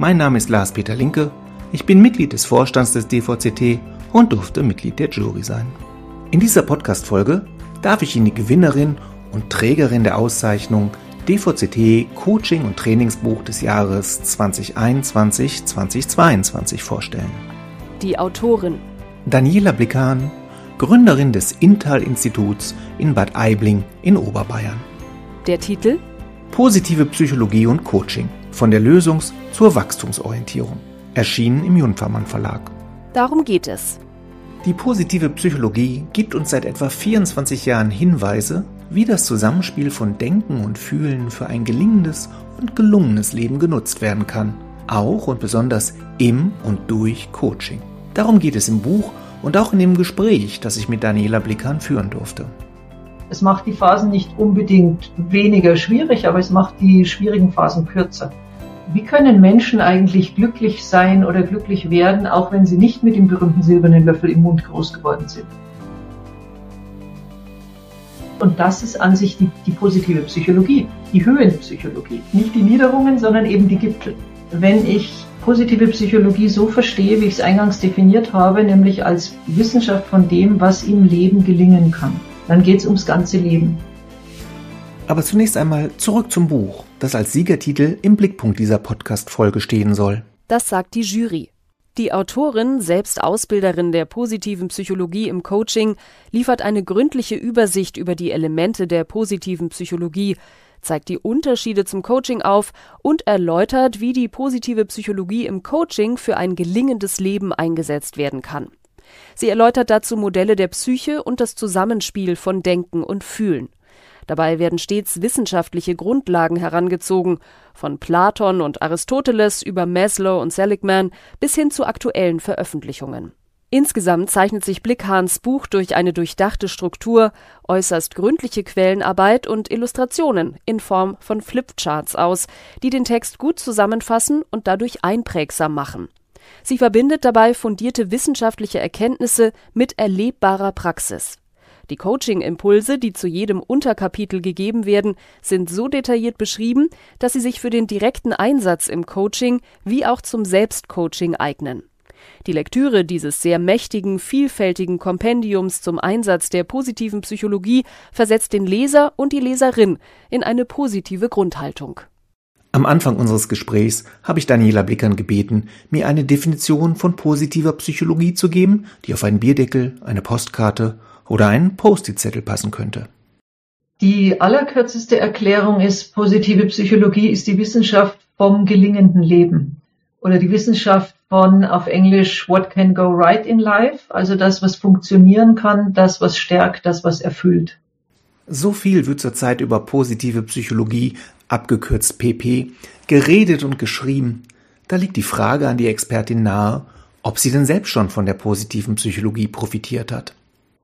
Mein Name ist Lars-Peter Linke, ich bin Mitglied des Vorstands des DVCT und durfte Mitglied der Jury sein. In dieser Podcast-Folge darf ich Ihnen die Gewinnerin und Trägerin der Auszeichnung DVCT Coaching und Trainingsbuch des Jahres 2021-2022 vorstellen. Die Autorin Daniela Blickan, Gründerin des Intal-Instituts in Bad Aibling in Oberbayern. Der Titel Positive Psychologie und Coaching von der Lösungs- zur Wachstumsorientierung. Erschienen im Junfermann Verlag. Darum geht es. Die positive Psychologie gibt uns seit etwa 24 Jahren Hinweise, wie das Zusammenspiel von Denken und Fühlen für ein gelingendes und gelungenes Leben genutzt werden kann. Auch und besonders im und durch Coaching. Darum geht es im Buch und auch in dem Gespräch, das ich mit Daniela Blickern führen durfte. Es macht die Phasen nicht unbedingt weniger schwierig, aber es macht die schwierigen Phasen kürzer. Wie können Menschen eigentlich glücklich sein oder glücklich werden, auch wenn sie nicht mit dem berühmten silbernen Löffel im Mund groß geworden sind? Und das ist an sich die, die positive Psychologie, die Höhenpsychologie. Nicht die Niederungen, sondern eben die Gipfel. Wenn ich positive Psychologie so verstehe, wie ich es eingangs definiert habe, nämlich als Wissenschaft von dem, was im Leben gelingen kann, dann geht es ums ganze Leben. Aber zunächst einmal zurück zum Buch, das als Siegertitel im Blickpunkt dieser Podcast-Folge stehen soll. Das sagt die Jury. Die Autorin, selbst Ausbilderin der positiven Psychologie im Coaching, liefert eine gründliche Übersicht über die Elemente der positiven Psychologie, zeigt die Unterschiede zum Coaching auf und erläutert, wie die positive Psychologie im Coaching für ein gelingendes Leben eingesetzt werden kann. Sie erläutert dazu Modelle der Psyche und das Zusammenspiel von Denken und Fühlen. Dabei werden stets wissenschaftliche Grundlagen herangezogen, von Platon und Aristoteles über Maslow und Seligman bis hin zu aktuellen Veröffentlichungen. Insgesamt zeichnet sich Blickhahns Buch durch eine durchdachte Struktur, äußerst gründliche Quellenarbeit und Illustrationen in Form von Flipcharts aus, die den Text gut zusammenfassen und dadurch einprägsam machen. Sie verbindet dabei fundierte wissenschaftliche Erkenntnisse mit erlebbarer Praxis. Die Coaching-Impulse, die zu jedem Unterkapitel gegeben werden, sind so detailliert beschrieben, dass sie sich für den direkten Einsatz im Coaching wie auch zum Selbstcoaching eignen. Die Lektüre dieses sehr mächtigen, vielfältigen Kompendiums zum Einsatz der positiven Psychologie versetzt den Leser und die Leserin in eine positive Grundhaltung. Am Anfang unseres Gesprächs habe ich Daniela Blickern gebeten, mir eine Definition von positiver Psychologie zu geben, die auf einen Bierdeckel, eine Postkarte oder einen Post-it-Zettel passen könnte. Die allerkürzeste Erklärung ist, positive Psychologie ist die Wissenschaft vom gelingenden Leben oder die Wissenschaft von auf Englisch What can go right in life, also das, was funktionieren kann, das, was stärkt, das, was erfüllt. So viel wird zurzeit über positive Psychologie, abgekürzt PP, geredet und geschrieben. Da liegt die Frage an die Expertin nahe, ob sie denn selbst schon von der positiven Psychologie profitiert hat.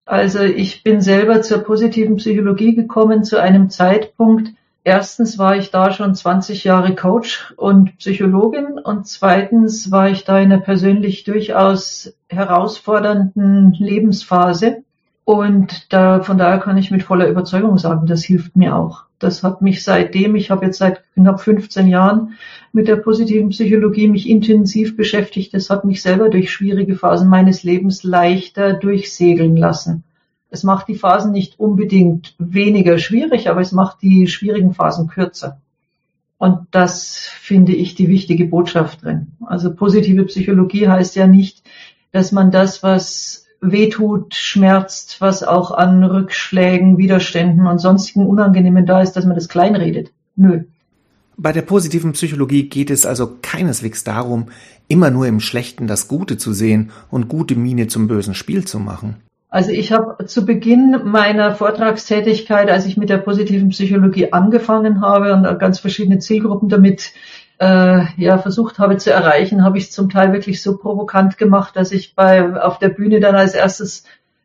Also ich bin selber zur positiven Psychologie gekommen zu einem Zeitpunkt. Erstens war ich da schon 20 Jahre Coach und Psychologin und zweitens war ich da in einer persönlich durchaus herausfordernden Lebensphase. Und da, von daher kann ich mit voller Überzeugung sagen, das hilft mir auch. Das hat mich seitdem, ich habe jetzt seit knapp 15 Jahren mit der positiven Psychologie mich intensiv beschäftigt. Das hat mich selber durch schwierige Phasen meines Lebens leichter durchsegeln lassen. Es macht die Phasen nicht unbedingt weniger schwierig, aber es macht die schwierigen Phasen kürzer. Und das finde ich die wichtige Botschaft drin. Also positive Psychologie heißt ja nicht, dass man das, was wehtut, schmerzt, was auch an Rückschlägen, Widerständen und sonstigen Unangenehmen da ist, dass man das kleinredet. Nö. Bei der positiven Psychologie geht es also keineswegs darum, immer nur im Schlechten das Gute zu sehen und gute Miene zum bösen Spiel zu machen. Also ich habe zu Beginn meiner Vortragstätigkeit, als ich mit der positiven Psychologie angefangen habe und ganz verschiedene Zielgruppen damit äh, ja versucht habe zu erreichen, habe ich zum Teil wirklich so provokant gemacht, dass ich bei auf der Bühne dann als erstes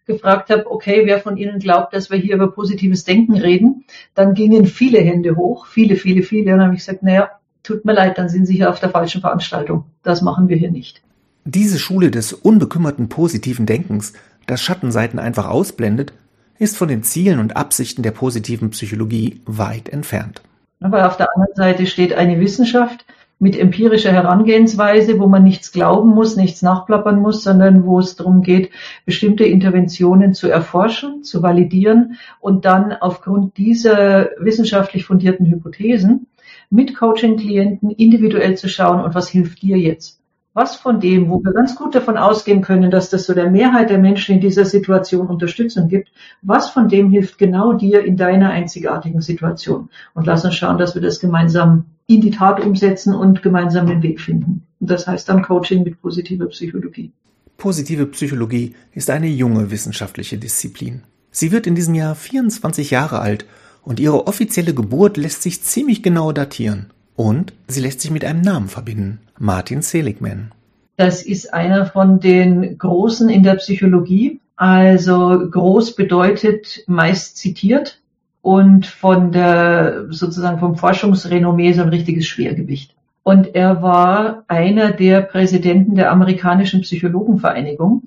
gefragt habe, okay, wer von Ihnen glaubt, dass wir hier über positives Denken reden, dann gingen viele Hände hoch, viele, viele, viele. Und dann habe ich gesagt, naja, tut mir leid, dann sind Sie hier auf der falschen Veranstaltung. Das machen wir hier nicht. Diese Schule des unbekümmerten positiven Denkens, das Schattenseiten einfach ausblendet, ist von den Zielen und Absichten der positiven Psychologie weit entfernt. Aber auf der anderen Seite steht eine Wissenschaft, mit empirischer Herangehensweise, wo man nichts glauben muss, nichts nachplappern muss, sondern wo es darum geht, bestimmte Interventionen zu erforschen, zu validieren und dann aufgrund dieser wissenschaftlich fundierten Hypothesen mit Coaching-Klienten individuell zu schauen, und was hilft dir jetzt? Was von dem, wo wir ganz gut davon ausgehen können, dass das so der Mehrheit der Menschen in dieser Situation Unterstützung gibt, was von dem hilft genau dir in deiner einzigartigen Situation? Und lass uns schauen, dass wir das gemeinsam in die Tat umsetzen und gemeinsam den Weg finden. Und das heißt dann Coaching mit positiver Psychologie. Positive Psychologie ist eine junge wissenschaftliche Disziplin. Sie wird in diesem Jahr 24 Jahre alt und ihre offizielle Geburt lässt sich ziemlich genau datieren. Und sie lässt sich mit einem Namen verbinden, Martin Seligman. Das ist einer von den Großen in der Psychologie. Also groß bedeutet meist zitiert und von der, sozusagen vom Forschungsrenommee so ein richtiges Schwergewicht. Und er war einer der Präsidenten der amerikanischen Psychologenvereinigung.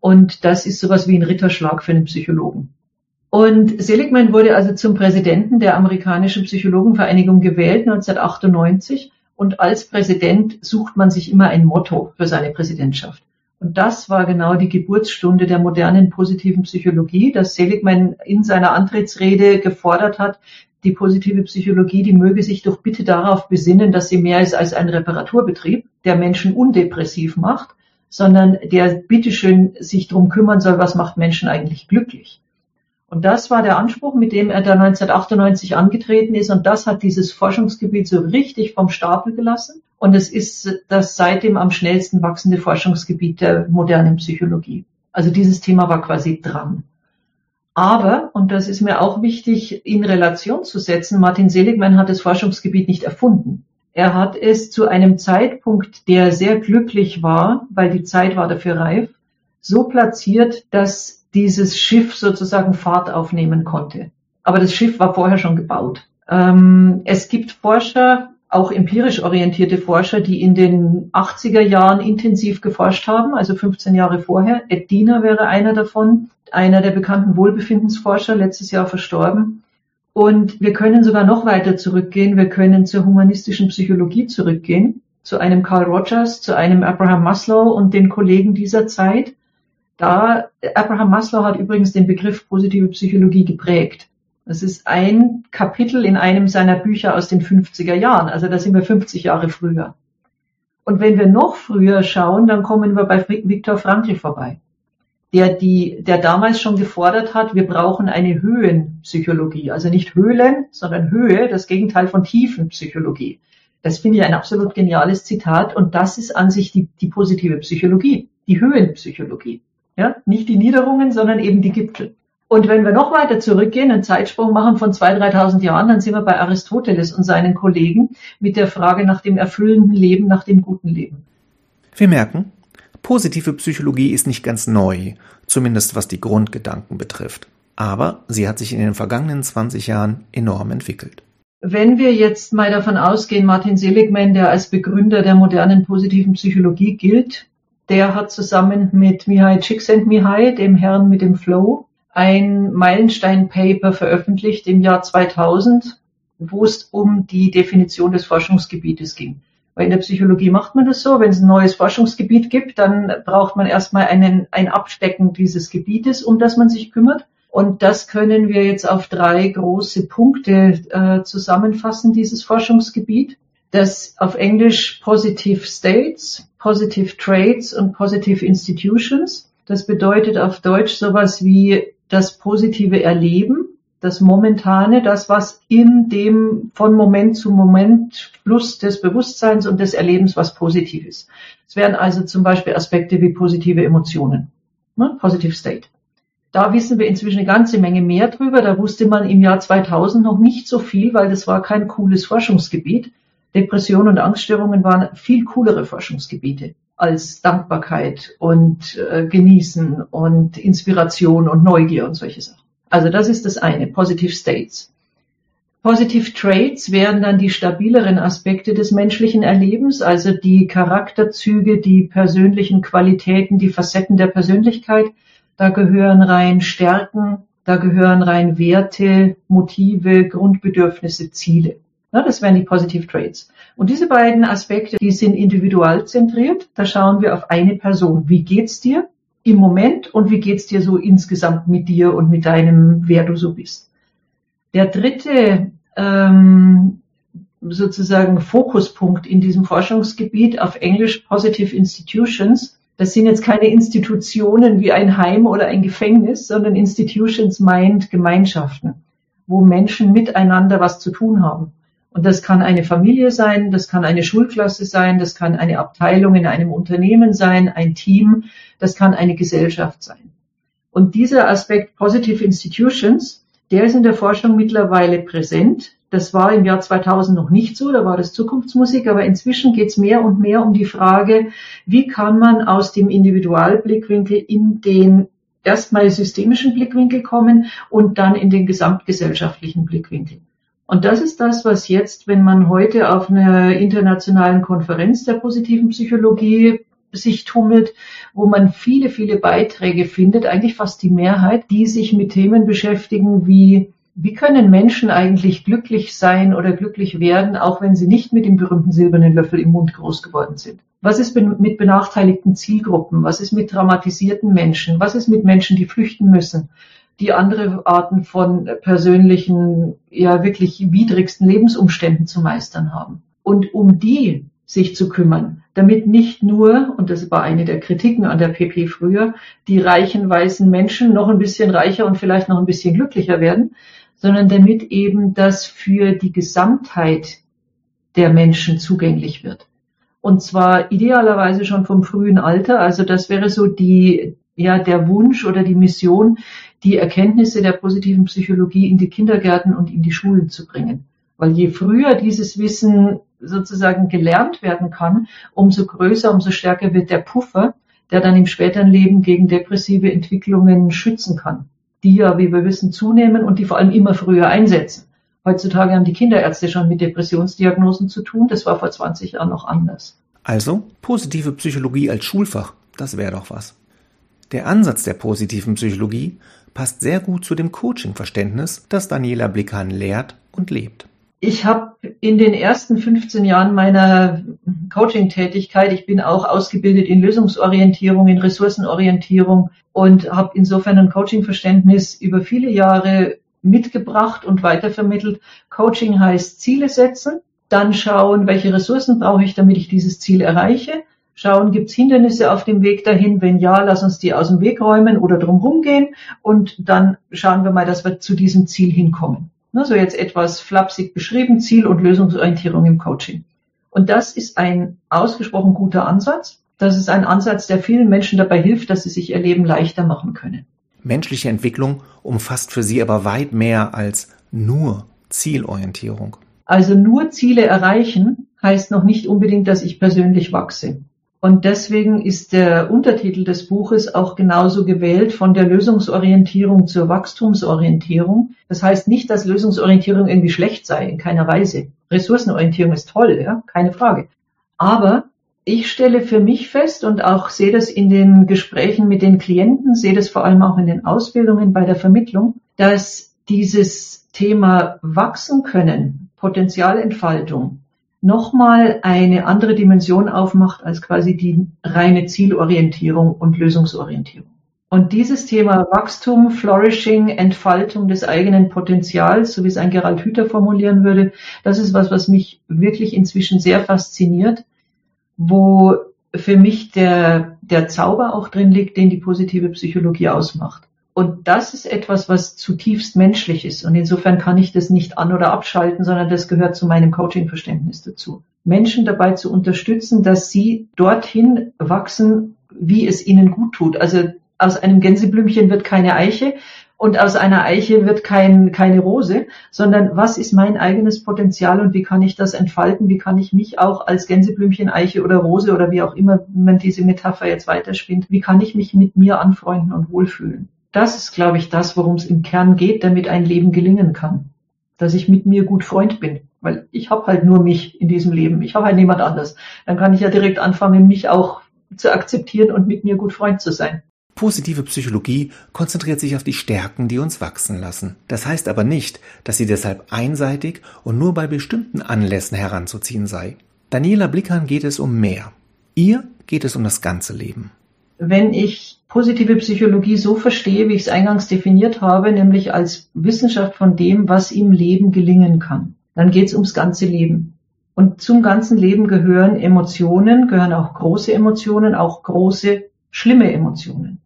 Und das ist sowas wie ein Ritterschlag für einen Psychologen. Und Seligman wurde also zum Präsidenten der amerikanischen Psychologenvereinigung gewählt 1998 und als Präsident sucht man sich immer ein Motto für seine Präsidentschaft. Und das war genau die Geburtsstunde der modernen positiven Psychologie, dass Seligman in seiner Antrittsrede gefordert hat, die positive Psychologie, die möge sich doch bitte darauf besinnen, dass sie mehr ist als ein Reparaturbetrieb, der Menschen undepressiv macht, sondern der bitteschön sich drum kümmern soll, was macht Menschen eigentlich glücklich. Und das war der Anspruch, mit dem er da 1998 angetreten ist. Und das hat dieses Forschungsgebiet so richtig vom Stapel gelassen. Und es ist das seitdem am schnellsten wachsende Forschungsgebiet der modernen Psychologie. Also dieses Thema war quasi dran. Aber, und das ist mir auch wichtig in Relation zu setzen, Martin Seligman hat das Forschungsgebiet nicht erfunden. Er hat es zu einem Zeitpunkt, der sehr glücklich war, weil die Zeit war dafür reif, so platziert, dass dieses Schiff sozusagen Fahrt aufnehmen konnte. Aber das Schiff war vorher schon gebaut. Ähm, es gibt Forscher, auch empirisch orientierte Forscher, die in den 80er Jahren intensiv geforscht haben, also 15 Jahre vorher. Ed Diener wäre einer davon, einer der bekannten Wohlbefindensforscher, letztes Jahr verstorben. Und wir können sogar noch weiter zurückgehen. Wir können zur humanistischen Psychologie zurückgehen, zu einem Carl Rogers, zu einem Abraham Maslow und den Kollegen dieser Zeit. Da, Abraham Maslow hat übrigens den Begriff positive Psychologie geprägt. Das ist ein Kapitel in einem seiner Bücher aus den 50er Jahren. Also da sind wir 50 Jahre früher. Und wenn wir noch früher schauen, dann kommen wir bei Viktor Frankl vorbei, der die, der damals schon gefordert hat, wir brauchen eine Höhenpsychologie. Also nicht Höhlen, sondern Höhe, das Gegenteil von Tiefenpsychologie. Das finde ich ein absolut geniales Zitat. Und das ist an sich die, die positive Psychologie, die Höhenpsychologie. Ja, nicht die Niederungen, sondern eben die Gipfel. Und wenn wir noch weiter zurückgehen, einen Zeitsprung machen von 2.000, 3.000 Jahren, dann sind wir bei Aristoteles und seinen Kollegen mit der Frage nach dem erfüllenden Leben, nach dem guten Leben. Wir merken, positive Psychologie ist nicht ganz neu, zumindest was die Grundgedanken betrifft. Aber sie hat sich in den vergangenen 20 Jahren enorm entwickelt. Wenn wir jetzt mal davon ausgehen, Martin Seligman, der als Begründer der modernen positiven Psychologie gilt, der hat zusammen mit Mihai Csikszentmihalyi, dem Herrn mit dem Flow, ein Meilenstein-Paper veröffentlicht im Jahr 2000, wo es um die Definition des Forschungsgebietes ging. Weil in der Psychologie macht man das so, wenn es ein neues Forschungsgebiet gibt, dann braucht man erstmal einen, ein Abstecken dieses Gebietes, um das man sich kümmert. Und das können wir jetzt auf drei große Punkte äh, zusammenfassen, dieses Forschungsgebiet das auf Englisch Positive States, Positive Traits und Positive Institutions. Das bedeutet auf Deutsch sowas wie das positive Erleben, das Momentane, das, was in dem von Moment zu Moment Fluss des Bewusstseins und des Erlebens was positiv ist. Es wären also zum Beispiel Aspekte wie positive Emotionen, ne? Positive State. Da wissen wir inzwischen eine ganze Menge mehr drüber. Da wusste man im Jahr 2000 noch nicht so viel, weil das war kein cooles Forschungsgebiet. Depression und Angststörungen waren viel coolere Forschungsgebiete als Dankbarkeit und äh, Genießen und Inspiration und Neugier und solche Sachen. Also das ist das eine, Positive States. Positive Traits wären dann die stabileren Aspekte des menschlichen Erlebens, also die Charakterzüge, die persönlichen Qualitäten, die Facetten der Persönlichkeit. Da gehören rein Stärken, da gehören rein Werte, Motive, Grundbedürfnisse, Ziele. Das wären die Positive Traits. Und diese beiden Aspekte, die sind individualzentriert. Da schauen wir auf eine Person. Wie geht's dir im Moment und wie geht's dir so insgesamt mit dir und mit deinem, wer du so bist? Der dritte ähm, sozusagen Fokuspunkt in diesem Forschungsgebiet auf Englisch Positive Institutions. Das sind jetzt keine Institutionen wie ein Heim oder ein Gefängnis, sondern Institutions meint Gemeinschaften, wo Menschen miteinander was zu tun haben. Und das kann eine Familie sein, das kann eine Schulklasse sein, das kann eine Abteilung in einem Unternehmen sein, ein Team, das kann eine Gesellschaft sein. Und dieser Aspekt Positive Institutions, der ist in der Forschung mittlerweile präsent. Das war im Jahr 2000 noch nicht so, da war das Zukunftsmusik, aber inzwischen geht es mehr und mehr um die Frage, wie kann man aus dem Individualblickwinkel in den erstmal systemischen Blickwinkel kommen und dann in den gesamtgesellschaftlichen Blickwinkel. Und das ist das, was jetzt, wenn man heute auf einer internationalen Konferenz der positiven Psychologie sich tummelt, wo man viele, viele Beiträge findet, eigentlich fast die Mehrheit, die sich mit Themen beschäftigen wie wie können Menschen eigentlich glücklich sein oder glücklich werden, auch wenn sie nicht mit dem berühmten silbernen Löffel im Mund groß geworden sind? Was ist mit benachteiligten Zielgruppen? Was ist mit traumatisierten Menschen? Was ist mit Menschen, die flüchten müssen? Die andere Arten von persönlichen, ja wirklich widrigsten Lebensumständen zu meistern haben. Und um die sich zu kümmern, damit nicht nur, und das war eine der Kritiken an der PP früher, die reichen weißen Menschen noch ein bisschen reicher und vielleicht noch ein bisschen glücklicher werden, sondern damit eben das für die Gesamtheit der Menschen zugänglich wird. Und zwar idealerweise schon vom frühen Alter. Also das wäre so die, ja, der Wunsch oder die Mission, die Erkenntnisse der positiven Psychologie in die Kindergärten und in die Schulen zu bringen. Weil je früher dieses Wissen sozusagen gelernt werden kann, umso größer, umso stärker wird der Puffer, der dann im späteren Leben gegen depressive Entwicklungen schützen kann, die ja, wie wir wissen, zunehmen und die vor allem immer früher einsetzen. Heutzutage haben die Kinderärzte schon mit Depressionsdiagnosen zu tun, das war vor 20 Jahren noch anders. Also positive Psychologie als Schulfach, das wäre doch was. Der Ansatz der positiven Psychologie passt sehr gut zu dem Coaching-Verständnis, das Daniela Blickhahn lehrt und lebt. Ich habe in den ersten 15 Jahren meiner Coaching-Tätigkeit, ich bin auch ausgebildet in Lösungsorientierung, in Ressourcenorientierung und habe insofern ein Coaching-Verständnis über viele Jahre mitgebracht und weitervermittelt. Coaching heißt Ziele setzen, dann schauen, welche Ressourcen brauche ich, damit ich dieses Ziel erreiche schauen, gibt es Hindernisse auf dem Weg dahin? Wenn ja, lass uns die aus dem Weg räumen oder drumherum gehen und dann schauen wir mal, dass wir zu diesem Ziel hinkommen. Ne, so jetzt etwas flapsig beschrieben, Ziel- und Lösungsorientierung im Coaching. Und das ist ein ausgesprochen guter Ansatz. Das ist ein Ansatz, der vielen Menschen dabei hilft, dass sie sich ihr Leben leichter machen können. Menschliche Entwicklung umfasst für Sie aber weit mehr als nur Zielorientierung. Also nur Ziele erreichen heißt noch nicht unbedingt, dass ich persönlich wachse. Und deswegen ist der Untertitel des Buches auch genauso gewählt von der Lösungsorientierung zur Wachstumsorientierung. Das heißt nicht, dass Lösungsorientierung irgendwie schlecht sei, in keiner Weise. Ressourcenorientierung ist toll, ja, keine Frage. Aber ich stelle für mich fest und auch sehe das in den Gesprächen mit den Klienten, sehe das vor allem auch in den Ausbildungen bei der Vermittlung, dass dieses Thema wachsen können, Potenzialentfaltung, nochmal eine andere Dimension aufmacht als quasi die reine Zielorientierung und Lösungsorientierung. Und dieses Thema Wachstum, Flourishing, Entfaltung des eigenen Potenzials, so wie es ein Gerald Hüther formulieren würde, das ist was, was mich wirklich inzwischen sehr fasziniert, wo für mich der, der Zauber auch drin liegt, den die positive Psychologie ausmacht. Und das ist etwas, was zutiefst menschlich ist. Und insofern kann ich das nicht an- oder abschalten, sondern das gehört zu meinem Coaching-Verständnis dazu. Menschen dabei zu unterstützen, dass sie dorthin wachsen, wie es ihnen gut tut. Also aus einem Gänseblümchen wird keine Eiche. und aus einer Eiche wird kein, keine Rose, sondern was ist mein eigenes Potenzial und wie kann ich das entfalten? Wie kann ich mich auch als Gänseblümchen, Eiche oder Rose oder wie auch immer man diese Metapher jetzt weiterspinnt, wie kann ich mich mit mir anfreunden und wohlfühlen? Das ist, glaube ich, das, worum es im Kern geht, damit ein Leben gelingen kann. Dass ich mit mir gut Freund bin. Weil ich habe halt nur mich in diesem Leben. Ich habe halt niemand anders. Dann kann ich ja direkt anfangen, mich auch zu akzeptieren und mit mir gut Freund zu sein. Positive Psychologie konzentriert sich auf die Stärken, die uns wachsen lassen. Das heißt aber nicht, dass sie deshalb einseitig und nur bei bestimmten Anlässen heranzuziehen sei. Daniela Blickern geht es um mehr. Ihr geht es um das ganze Leben. Wenn ich positive Psychologie so verstehe, wie ich es eingangs definiert habe, nämlich als Wissenschaft von dem, was im Leben gelingen kann, dann geht es ums ganze Leben. Und zum ganzen Leben gehören Emotionen, gehören auch große Emotionen, auch große, schlimme Emotionen.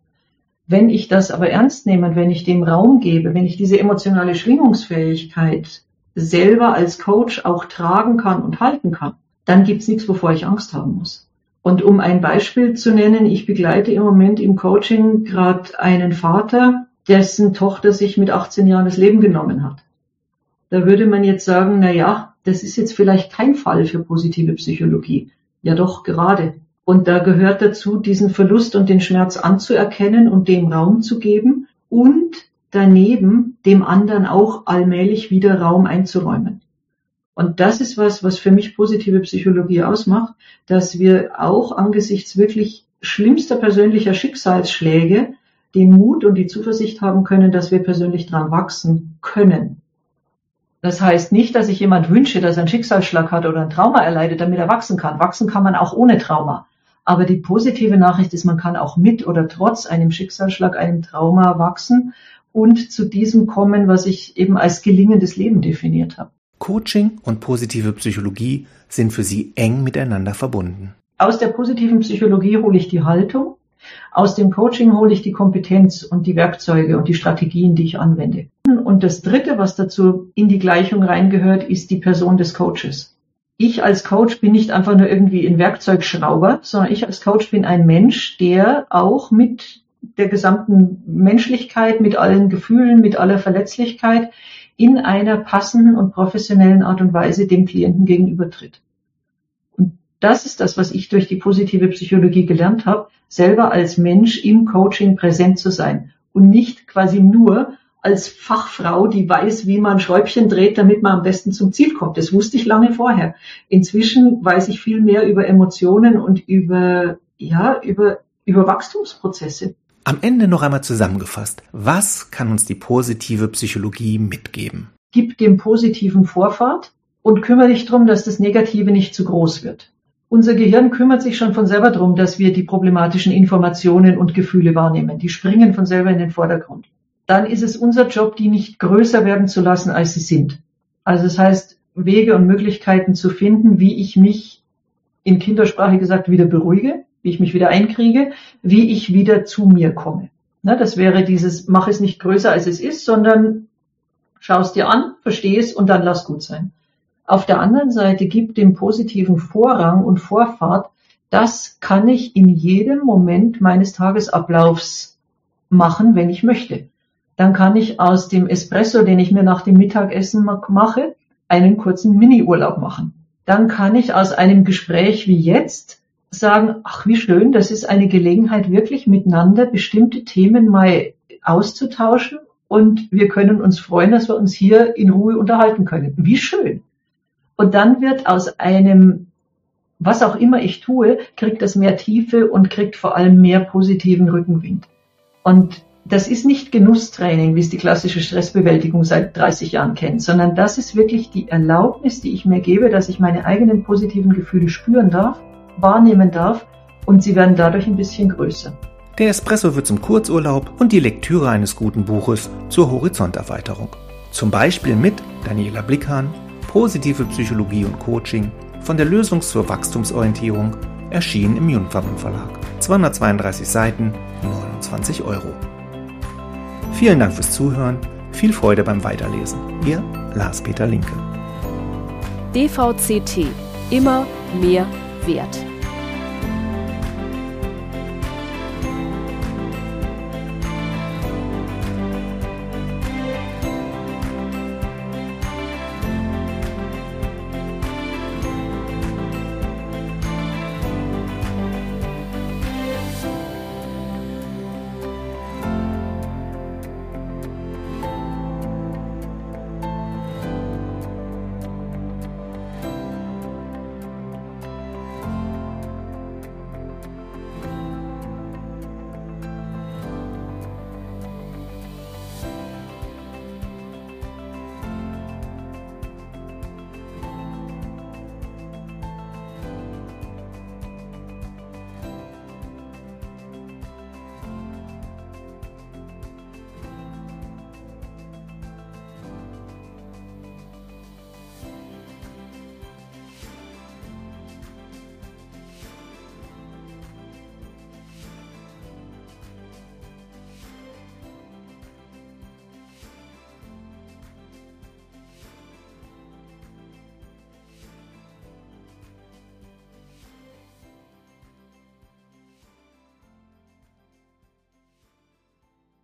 Wenn ich das aber ernst nehme und wenn ich dem Raum gebe, wenn ich diese emotionale Schwingungsfähigkeit selber als Coach auch tragen kann und halten kann, dann gibt's nichts, wovor ich Angst haben muss. Und um ein Beispiel zu nennen, ich begleite im Moment im Coaching gerade einen Vater, dessen Tochter sich mit 18 Jahren das Leben genommen hat. Da würde man jetzt sagen, na ja, das ist jetzt vielleicht kein Fall für positive Psychologie. Ja doch, gerade. Und da gehört dazu, diesen Verlust und den Schmerz anzuerkennen und dem Raum zu geben und daneben dem anderen auch allmählich wieder Raum einzuräumen. Und das ist was, was für mich positive Psychologie ausmacht, dass wir auch angesichts wirklich schlimmster persönlicher Schicksalsschläge den Mut und die Zuversicht haben können, dass wir persönlich dran wachsen können. Das heißt nicht, dass ich jemand wünsche, dass er einen Schicksalsschlag hat oder ein Trauma erleidet, damit er wachsen kann. Wachsen kann man auch ohne Trauma. Aber die positive Nachricht ist, man kann auch mit oder trotz einem Schicksalsschlag, einem Trauma wachsen und zu diesem kommen, was ich eben als gelingendes Leben definiert habe. Coaching und positive Psychologie sind für Sie eng miteinander verbunden. Aus der positiven Psychologie hole ich die Haltung, aus dem Coaching hole ich die Kompetenz und die Werkzeuge und die Strategien, die ich anwende. Und das Dritte, was dazu in die Gleichung reingehört, ist die Person des Coaches ich als Coach bin nicht einfach nur irgendwie ein Werkzeugschrauber, sondern ich als Coach bin ein Mensch, der auch mit der gesamten Menschlichkeit, mit allen Gefühlen, mit aller Verletzlichkeit in einer passenden und professionellen Art und Weise dem Klienten gegenübertritt. Und das ist das, was ich durch die positive Psychologie gelernt habe, selber als Mensch im Coaching präsent zu sein und nicht quasi nur als Fachfrau, die weiß, wie man Schräubchen dreht, damit man am besten zum Ziel kommt. Das wusste ich lange vorher. Inzwischen weiß ich viel mehr über Emotionen und über, ja, über, über Wachstumsprozesse. Am Ende noch einmal zusammengefasst. Was kann uns die positive Psychologie mitgeben? Gib dem Positiven Vorfahrt und kümmere dich darum, dass das Negative nicht zu groß wird. Unser Gehirn kümmert sich schon von selber darum, dass wir die problematischen Informationen und Gefühle wahrnehmen. Die springen von selber in den Vordergrund dann ist es unser Job, die nicht größer werden zu lassen, als sie sind. Also das heißt, Wege und Möglichkeiten zu finden, wie ich mich in Kindersprache gesagt wieder beruhige, wie ich mich wieder einkriege, wie ich wieder zu mir komme. Na, das wäre dieses, mach es nicht größer als es ist, sondern schau es dir an, versteh es und dann lass gut sein. Auf der anderen Seite gibt dem positiven Vorrang und Vorfahrt, das kann ich in jedem Moment meines Tagesablaufs machen, wenn ich möchte dann kann ich aus dem Espresso, den ich mir nach dem Mittagessen mache, einen kurzen Mini-Urlaub machen. Dann kann ich aus einem Gespräch wie jetzt sagen, ach wie schön, das ist eine Gelegenheit, wirklich miteinander bestimmte Themen mal auszutauschen und wir können uns freuen, dass wir uns hier in Ruhe unterhalten können. Wie schön. Und dann wird aus einem, was auch immer ich tue, kriegt das mehr Tiefe und kriegt vor allem mehr positiven Rückenwind. Und das ist nicht Genusstraining, wie es die klassische Stressbewältigung seit 30 Jahren kennt, sondern das ist wirklich die Erlaubnis, die ich mir gebe, dass ich meine eigenen positiven Gefühle spüren darf, wahrnehmen darf und sie werden dadurch ein bisschen größer. Der Espresso wird zum Kurzurlaub und die Lektüre eines guten Buches zur Horizonterweiterung. Zum Beispiel mit Daniela Blickhahn, Positive Psychologie und Coaching von der Lösung zur Wachstumsorientierung, erschienen im Jungfammen Verlag. 232 Seiten, 29 Euro. Vielen Dank fürs Zuhören, viel Freude beim Weiterlesen. Ihr Lars-Peter Linke. DVCT. Immer mehr Wert.